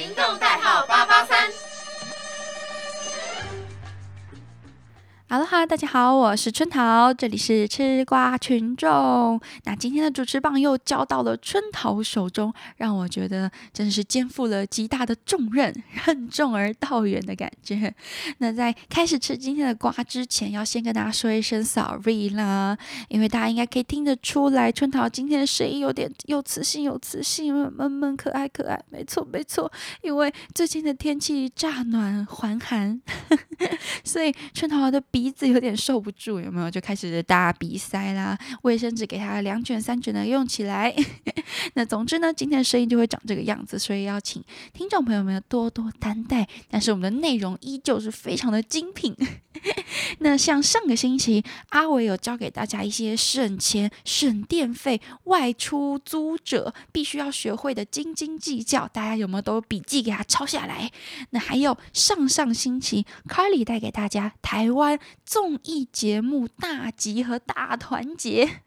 行动哈喽哈，大家好，我是春桃，这里是吃瓜群众。那今天的主持棒又交到了春桃手中，让我觉得真是肩负了极大的重任，任重而道远的感觉。那在开始吃今天的瓜之前，要先跟大家说一声 sorry 啦，因为大家应该可以听得出来，春桃今天的声音有点有磁性，有磁性，闷闷可爱可爱。没错没错，因为最近的天气乍暖还寒，所以春桃的鼻。子有点受不住，有没有？就开始打鼻塞啦，卫生纸给他两卷三卷的用起来。那总之呢，今天的声音就会长这个样子，所以要请听众朋友们多多担待。但是我们的内容依旧是非常的精品。那像上个星期阿伟有教给大家一些省钱、省电费、外出租者必须要学会的斤斤计较，大家有没有都笔记给他抄下来？那还有上上星期 Carly 带给大大家台湾。综艺节目大集合大团结，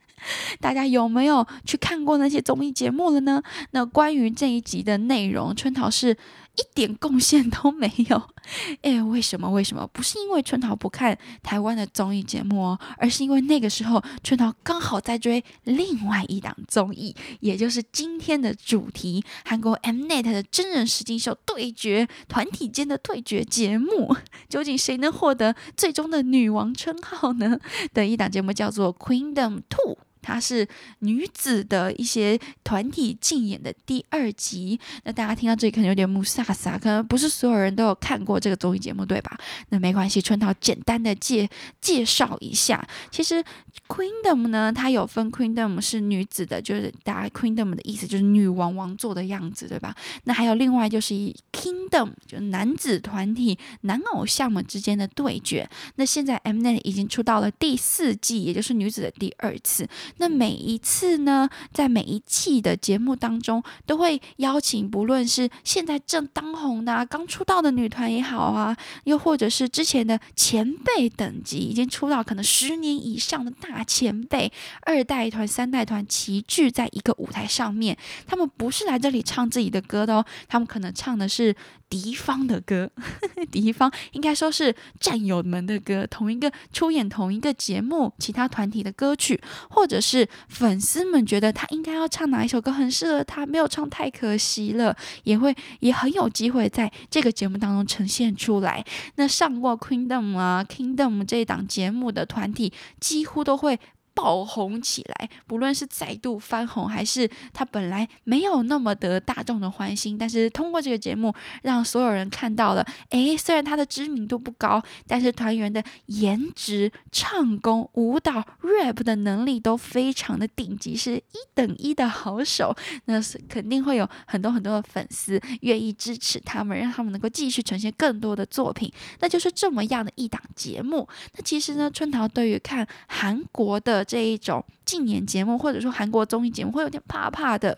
大家有没有去看过那些综艺节目了呢？那关于这一集的内容，春桃是。一点贡献都没有，哎，为什么？为什么？不是因为春桃不看台湾的综艺节目哦，而是因为那个时候春桃刚好在追另外一档综艺，也就是今天的主题——韩国 Mnet 的真人实境秀对决团体间的对决节目。究竟谁能获得最终的女王称号呢？的一档节目叫做《Queendom Two》。它是女子的一些团体竞演的第二集。那大家听到这里可能有点木萨萨，可能不是所有人都有看过这个综艺节目，对吧？那没关系，春桃简单的介介绍一下。其实 Queendom 呢，它有分 Queendom 是女子的，就是大家 Queendom 的意思就是女王王座的样子，对吧？那还有另外就是以 Kingdom 就男子团体男偶像们之间的对决。那现在 Mnet 已经出到了第四季，也就是女子的第二次。那每一次呢，在每一季的节目当中，都会邀请不论是现在正当红的、刚出道的女团也好啊，又或者是之前的前辈等级已经出道可能十年以上的大前辈，二代团、三代团齐聚在一个舞台上面。他们不是来这里唱自己的歌的哦，他们可能唱的是。敌方的歌，敌方应该说是战友们的歌，同一个出演同一个节目，其他团体的歌曲，或者是粉丝们觉得他应该要唱哪一首歌很适合他，没有唱太可惜了，也会也很有机会在这个节目当中呈现出来。那上过 Kingdom 啊 Kingdom 这一档节目的团体，几乎都会。爆红起来，不论是再度翻红，还是他本来没有那么得大众的欢心，但是通过这个节目，让所有人看到了。诶，虽然他的知名度不高，但是团员的颜值、唱功、舞蹈、rap 的能力都非常的顶级，是一等一的好手。那是肯定会有很多很多的粉丝愿意支持他们，让他们能够继续呈现更多的作品。那就是这么样的一档节目。那其实呢，春桃对于看韩国的。这一种竞演节目，或者说韩国综艺节目，会有点怕怕的。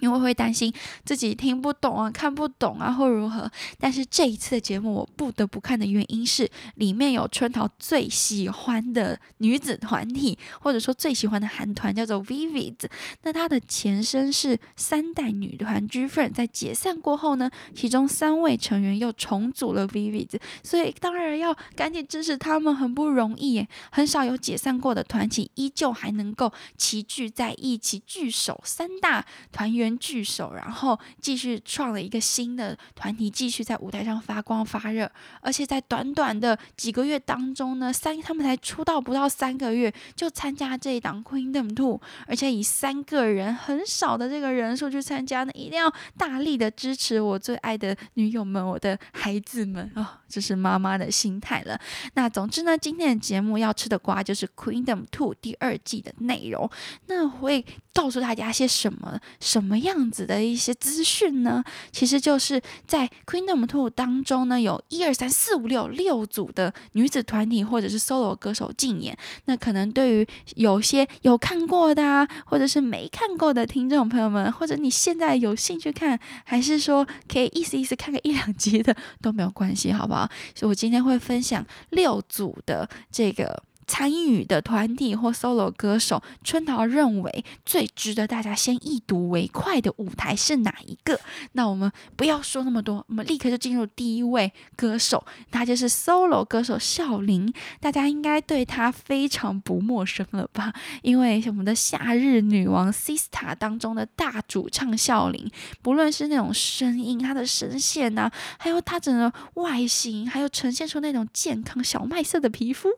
因为会担心自己听不懂啊、看不懂啊，或如何。但是这一次的节目，我不得不看的原因是，里面有春桃最喜欢的女子团体，或者说最喜欢的韩团，叫做 Vivid。那它的前身是三代女团 G-Friend，在解散过后呢，其中三位成员又重组了 Vivid，所以当然要赶紧支持他们，很不容易耶。很少有解散过的团体，依旧还能够齐聚在一起，聚首三大团员。聚首，然后继续创了一个新的团体，继续在舞台上发光发热。而且在短短的几个月当中呢，三他们才出道不到三个月，就参加这一档 Queendom Two，而且以三个人很少的这个人数去参加呢，一定要大力的支持我最爱的女友们，我的孩子们哦，这是妈妈的心态了。那总之呢，今天的节目要吃的瓜就是 Queendom Two 第二季的内容，那会告诉大家些什么什么。么样子的一些资讯呢，其实就是在 Queendom Two 当中呢，有一二三四五六六组的女子团体或者是 solo 歌手竞演。那可能对于有些有看过的啊，或者是没看过的听众朋友们，或者你现在有兴趣看，还是说可以意思意思看个一两集的都没有关系，好不好？所以我今天会分享六组的这个。参与的团体或 solo 歌手，春桃认为最值得大家先一睹为快的舞台是哪一个？那我们不要说那么多，我们立刻就进入第一位歌手，他就是 solo 歌手笑林。大家应该对他非常不陌生了吧？因为我们的夏日女王 Sista 当中的大主唱笑林，不论是那种声音、他的声线呐，还有他整个外形，还有呈现出那种健康小麦色的皮肤。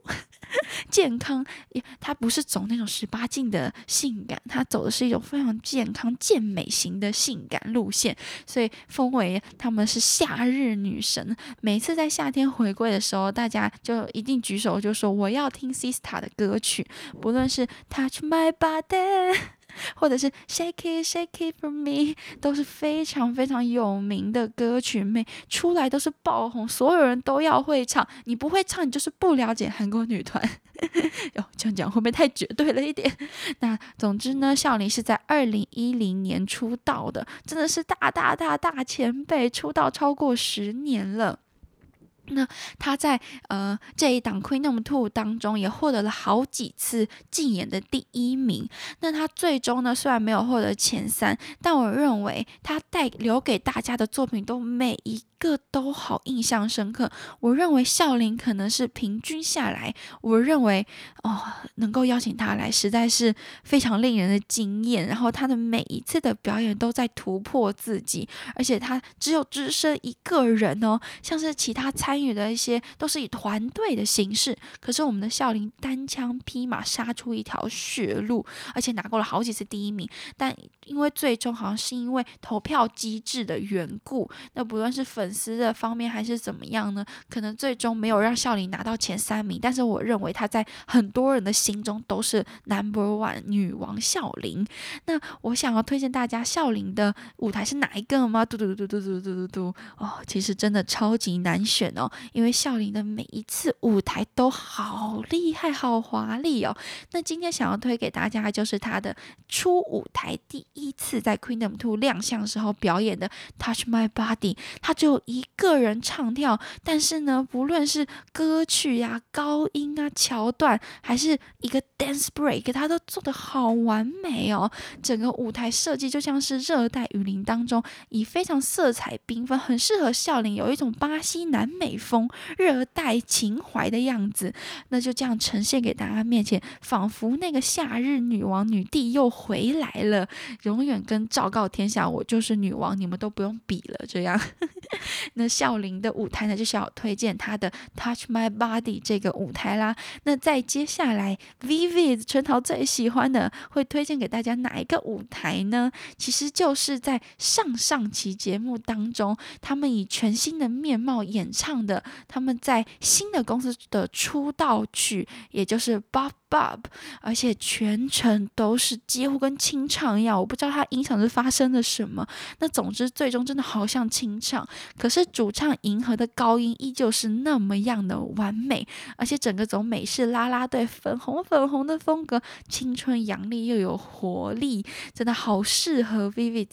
健康，他不是走那种十八禁的性感，他走的是一种非常健康健美型的性感路线，所以封为他们是夏日女神。每次在夏天回归的时候，大家就一定举手就说我要听 Sista 的歌曲，不论是 Touch My Body。或者是 Shake It Shake It For Me 都是非常非常有名的歌曲，每出来都是爆红，所有人都要会唱。你不会唱，你就是不了解韩国女团。哟，这样讲会不会太绝对了一点？那总之呢，孝琳是在二零一零年出道的，真的是大大大大前辈，出道超过十年了。那他在呃这一档《Queen of Two》当中也获得了好几次竞演的第一名。那他最终呢，虽然没有获得前三，但我认为他带留给大家的作品都每一。个都好印象深刻。我认为笑林可能是平均下来，我认为哦，能够邀请他来，实在是非常令人的惊艳。然后他的每一次的表演都在突破自己，而且他只有只身一个人哦，像是其他参与的一些都是以团队的形式，可是我们的笑林单枪匹马杀出一条血路，而且拿过了好几次第一名。但因为最终好像是因为投票机制的缘故，那不论是粉。粉丝的方面还是怎么样呢？可能最终没有让笑林拿到前三名，但是我认为他在很多人的心中都是 number one 女王笑林。那我想要推荐大家笑林的舞台是哪一个吗？嘟嘟嘟嘟嘟嘟嘟嘟哦，其实真的超级难选哦，因为笑林的每一次舞台都好厉害、好华丽哦。那今天想要推给大家就是他的初舞台第一次在 Queendom Two 亮相时候表演的 Touch My Body，他一个人唱跳，但是呢，不论是歌曲呀、高音啊、桥段，还是一个 dance break，他都做的好完美哦。整个舞台设计就像是热带雨林当中，以非常色彩缤纷，很适合笑林，有一种巴西南美风、热带情怀的样子。那就这样呈现给大家面前，仿佛那个夏日女王女帝又回来了，永远跟昭告天下我就是女王，你们都不用比了。这样。那笑林的舞台呢，就是要推荐他的《Touch My Body》这个舞台啦。那在接下来，Vivi 春桃最喜欢的会推荐给大家哪一个舞台呢？其实就是在上上期节目当中，他们以全新的面貌演唱的，他们在新的公司的出道曲，也就是《Bob》。Bob，而且全程都是几乎跟清唱一样，我不知道他音响是发生了什么。那总之，最终真的好像清唱，可是主唱银河的高音依旧是那么样的完美，而且整个走美式啦啦队粉红粉红的风格，青春洋溢又有活力，真的好适合 Vivi，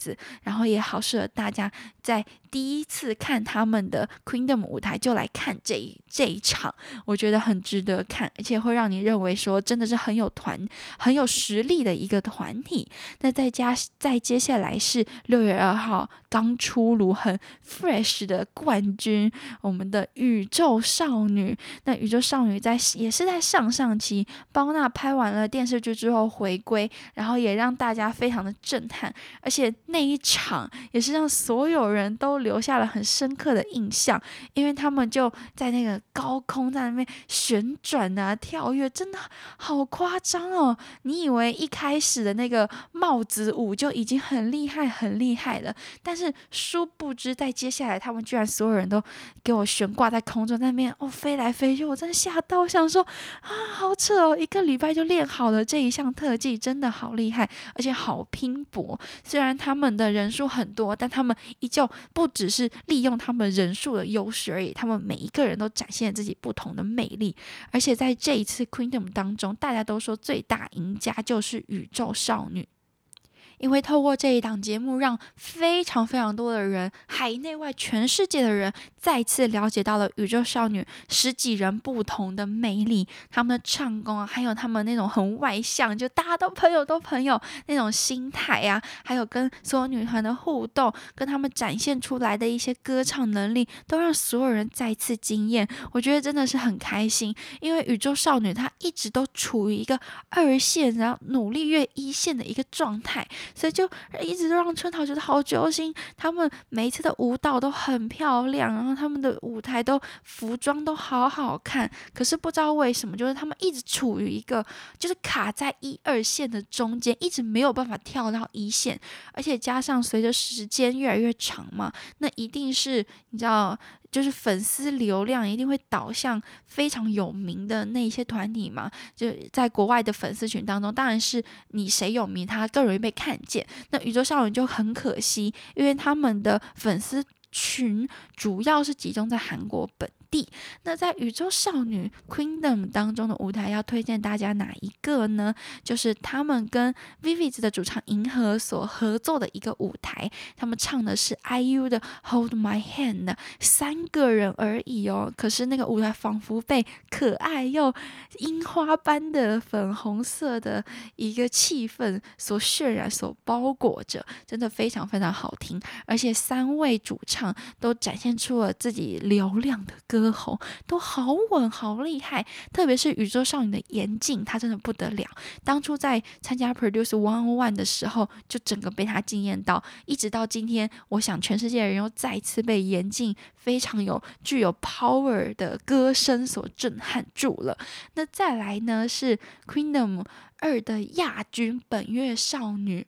然后也好适合大家在。第一次看他们的 Queendom 舞台，就来看这一这一场，我觉得很值得看，而且会让你认为说真的是很有团、很有实力的一个团体。那再加再接下来是六月二号刚出炉很 fresh 的冠军，我们的宇宙少女。那宇宙少女在也是在上上期包娜拍完了电视剧之后回归，然后也让大家非常的震撼，而且那一场也是让所有人都。留下了很深刻的印象，因为他们就在那个高空在那边旋转啊、跳跃，真的好夸张哦！你以为一开始的那个帽子舞就已经很厉害、很厉害了，但是殊不知，在接下来他们居然所有人都给我悬挂在空中，在那边哦飞来飞去，我真的吓到，我想说啊，好扯哦！一个礼拜就练好了这一项特技，真的好厉害，而且好拼搏。虽然他们的人数很多，但他们依旧不。只是利用他们人数的优势而已，他们每一个人都展现自己不同的魅力，而且在这一次 Queendom 当中，大家都说最大赢家就是宇宙少女。因为透过这一档节目，让非常非常多的人，海内外全世界的人，再次了解到了宇宙少女十几人不同的魅力，他们的唱功啊，还有他们那种很外向，就大家都朋友都朋友那种心态呀，还有跟所有女团的互动，跟他们展现出来的一些歌唱能力，都让所有人再次惊艳。我觉得真的是很开心，因为宇宙少女她一直都处于一个二线，然后努力越一线的一个状态，所以就一直都让春桃觉得好揪心。他们每一次的舞蹈都很漂亮，然后他们的舞台都服装都好好看。可是不知道为什么，就是他们一直处于一个就是卡在一二线的中间，一直没有办法跳到一线。而且加上随着时间越来越长嘛，那一定是你知道。就是粉丝流量一定会导向非常有名的那一些团体嘛，就在国外的粉丝群当中，当然是你谁有名，他更容易被看见。那宇宙少女就很可惜，因为他们的粉丝群主要是集中在韩国本。地那在宇宙少女 Queendom 当中的舞台要推荐大家哪一个呢？就是他们跟 Vivid 的主唱银河所合作的一个舞台，他们唱的是 IU 的 Hold My Hand，三个人而已哦。可是那个舞台仿佛被可爱又樱花般的粉红色的一个气氛所渲染、所包裹着，真的非常非常好听。而且三位主唱都展现出了自己嘹亮的歌。歌喉都好稳，好厉害，特别是宇宙少女的严静，她真的不得了。当初在参加 Produce One On One 的时候，就整个被她惊艳到，一直到今天，我想全世界的人又再次被严静非常有具有 power 的歌声所震撼住了。那再来呢，是 Queendom 二的亚军本月少女，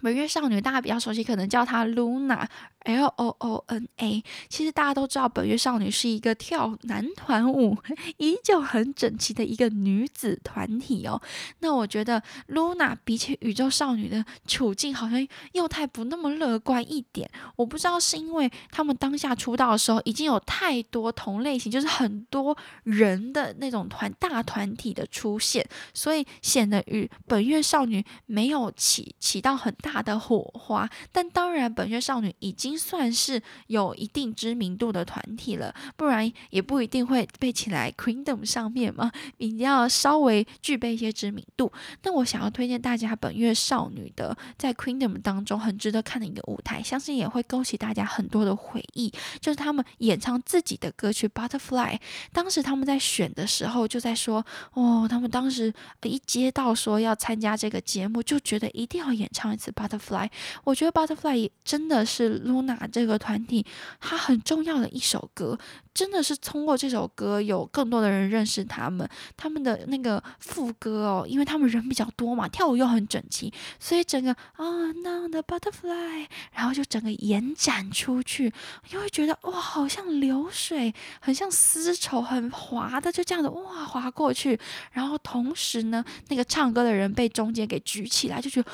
本月少女大家比较熟悉，可能叫她 Luna。L O O N A，其实大家都知道，本月少女是一个跳男团舞依旧很整齐的一个女子团体哦。那我觉得 Luna 比起宇宙少女的处境，好像又太不那么乐观一点。我不知道是因为他们当下出道的时候，已经有太多同类型，就是很多人的那种团大团体的出现，所以显得与本月少女没有起起到很大的火花。但当然，本月少女已经。算是有一定知名度的团体了，不然也不一定会被请来 Queendom 上面嘛，一定要稍微具备一些知名度。那我想要推荐大家本月少女的在 Queendom 当中很值得看的一个舞台，相信也会勾起大家很多的回忆，就是他们演唱自己的歌曲 Butterfly。当时他们在选的时候就在说，哦，他们当时一接到说要参加这个节目，就觉得一定要演唱一次 Butterfly。我觉得 Butterfly 真的是。NA 这个团体，它很重要的一首歌，真的是通过这首歌有更多的人认识他们。他们的那个副歌哦，因为他们人比较多嘛，跳舞又很整齐，所以整个啊，Now the butterfly，然后就整个延展出去，你会觉得哇，好像流水，很像丝绸，很滑的，就这样子哇滑过去。然后同时呢，那个唱歌的人被中间给举起来，就觉得。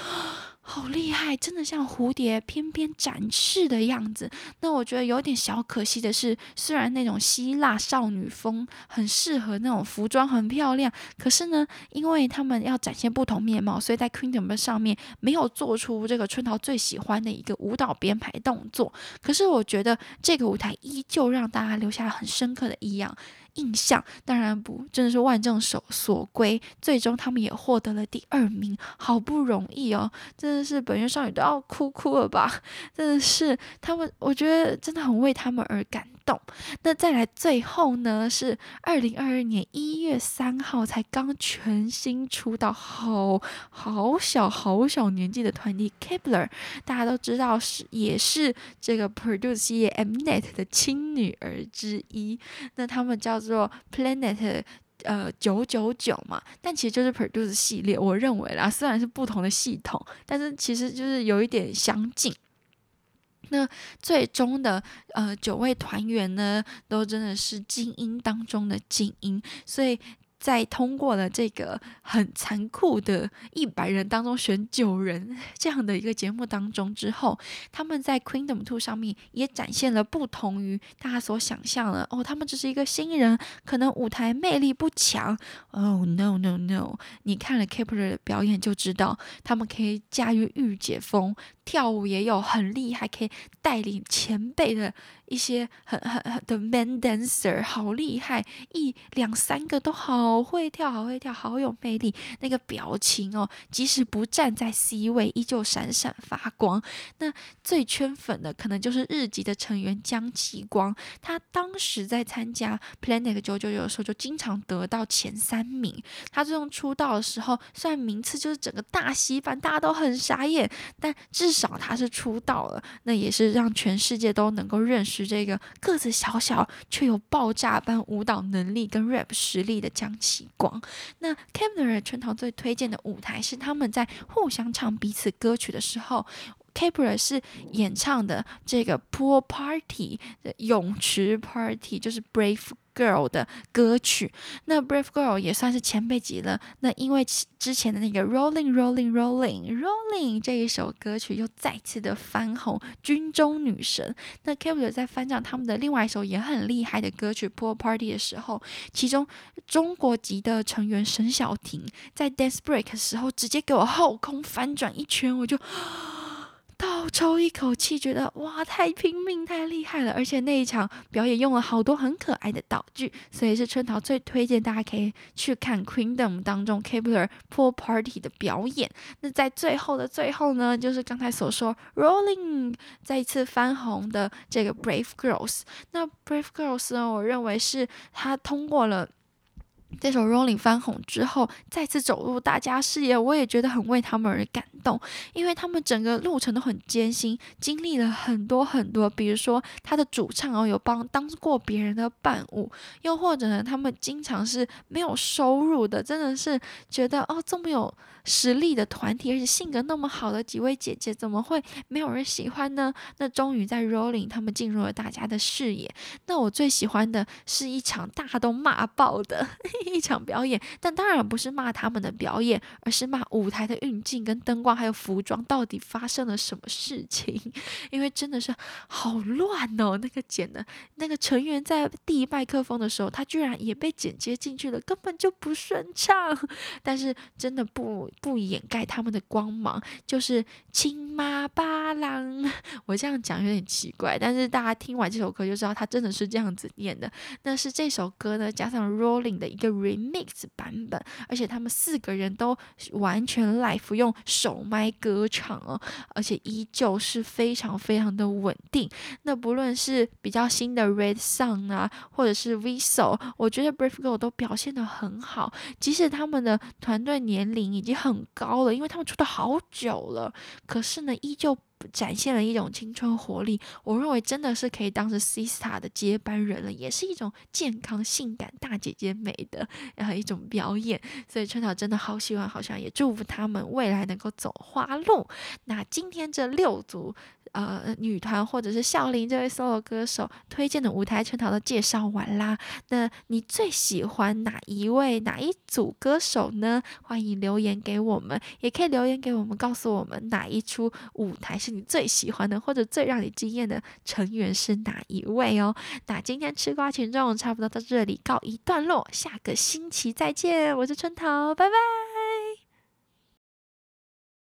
好厉害，真的像蝴蝶翩翩展翅的样子。那我觉得有点小可惜的是，虽然那种希腊少女风很适合那种服装很漂亮，可是呢，因为他们要展现不同面貌，所以在 Queendom 上面没有做出这个春桃最喜欢的一个舞蹈编排动作。可是我觉得这个舞台依旧让大家留下了很深刻的印象。印象当然不，真的是万众所所归。最终他们也获得了第二名，好不容易哦，真的是本月少女都要哭哭了吧？真的是他们，我觉得真的很为他们而感。动，那再来最后呢？是二零二二年一月三号才刚全新出道，好好小好小年纪的团体 Kepler，大家都知道是也是这个 Produce 系列 Mnet 的亲女儿之一。那他们叫做 Planet 呃九九九嘛，但其实就是 Produce 系列。我认为啦，虽然是不同的系统，但是其实就是有一点相近。那最终的呃九位团员呢，都真的是精英当中的精英，所以。在通过了这个很残酷的一百人当中选九人 这样的一个节目当中之后，他们在 Queendom Two 上面也展现了不同于大家所想象的哦，他们只是一个新人，可能舞台魅力不强。哦，no no no！你看了 Kepler 的表演就知道，他们可以驾驭御姐风。跳舞也有很厉害，可以带领前辈的一些很很很的 man dancer，好厉害，一两三个都好会跳，好会跳，好有魅力。那个表情哦，即使不站在 C 位，依旧闪闪发光。那最圈粉的可能就是日籍的成员江启光，他当时在参加 Planet 九九九的时候，就经常得到前三名。他这种出道的时候，虽然名次就是整个大西班，大家都很傻眼，但至少他是出道了，那也是让全世界都能够认识这个个子小小却有爆炸般舞蹈能力跟 rap 实力的江启光。那 k e v n e r 春桃最推荐的舞台是他们在互相唱彼此歌曲的时候。k a p r a 是演唱的这个 Pool Party 的泳池 Party，就是 Brave Girl 的歌曲。那 Brave Girl 也算是前辈级了。那因为之前的那个 Rolling Rolling Rolling Rolling 这一首歌曲又再次的翻红，军中女神。那 k a p r a 在翻唱他们的另外一首也很厉害的歌曲 Pool Party 的时候，其中中国籍的成员沈小婷在 Dance Break 的时候直接给我后空翻转一圈，我就。倒抽一口气，觉得哇，太拼命，太厉害了！而且那一场表演用了好多很可爱的道具，所以是春桃最推荐大家可以去看《Queendom》当中 Kepler Pool Party 的表演。那在最后的最后呢，就是刚才所说 Rolling 再一次翻红的这个 Brave Girls。那 Brave Girls 呢，我认为是他通过了。这首《Rolling》翻红之后，再次走入大家视野，我也觉得很为他们而感动，因为他们整个路程都很艰辛，经历了很多很多。比如说，他的主唱哦，有帮当过别人的伴舞，又或者呢，他们经常是没有收入的，真的是觉得哦，这么有实力的团体，而且性格那么好的几位姐姐，怎么会没有人喜欢呢？那终于在《Rolling》，他们进入了大家的视野。那我最喜欢的是一场大家都骂爆的。一场表演，但当然不是骂他们的表演，而是骂舞台的运镜、跟灯光还有服装到底发生了什么事情。因为真的是好乱哦，那个剪的，那个成员在递麦克风的时候，他居然也被剪接进去了，根本就不顺畅。但是真的不不掩盖他们的光芒，就是亲妈巴郎。我这样讲有点奇怪，但是大家听完这首歌就知道他真的是这样子念的。那是这首歌呢，加上 Rolling 的一。Remix 版本，而且他们四个人都完全 live 用手麦歌唱哦，而且依旧是非常非常的稳定。那不论是比较新的 Red Sun 啊，或者是 v i s o 我觉得 Brave Girl 都表现的很好。即使他们的团队年龄已经很高了，因为他们出道好久了，可是呢，依旧。展现了一种青春活力，我认为真的是可以当成 Sista 的接班人了，也是一种健康、性感大姐姐美的然后一种表演。所以春草真的好喜欢，好像也祝福他们未来能够走花路。那今天这六组。呃，女团或者是笑林这位 solo 歌手推荐的舞台全套都介绍完啦。那你最喜欢哪一位哪一组歌手呢？欢迎留言给我们，也可以留言给我们，告诉我们哪一出舞台是你最喜欢的，或者最让你惊艳的成员是哪一位哦。那今天吃瓜群众差不多到这里告一段落，下个星期再见，我是春桃，拜拜。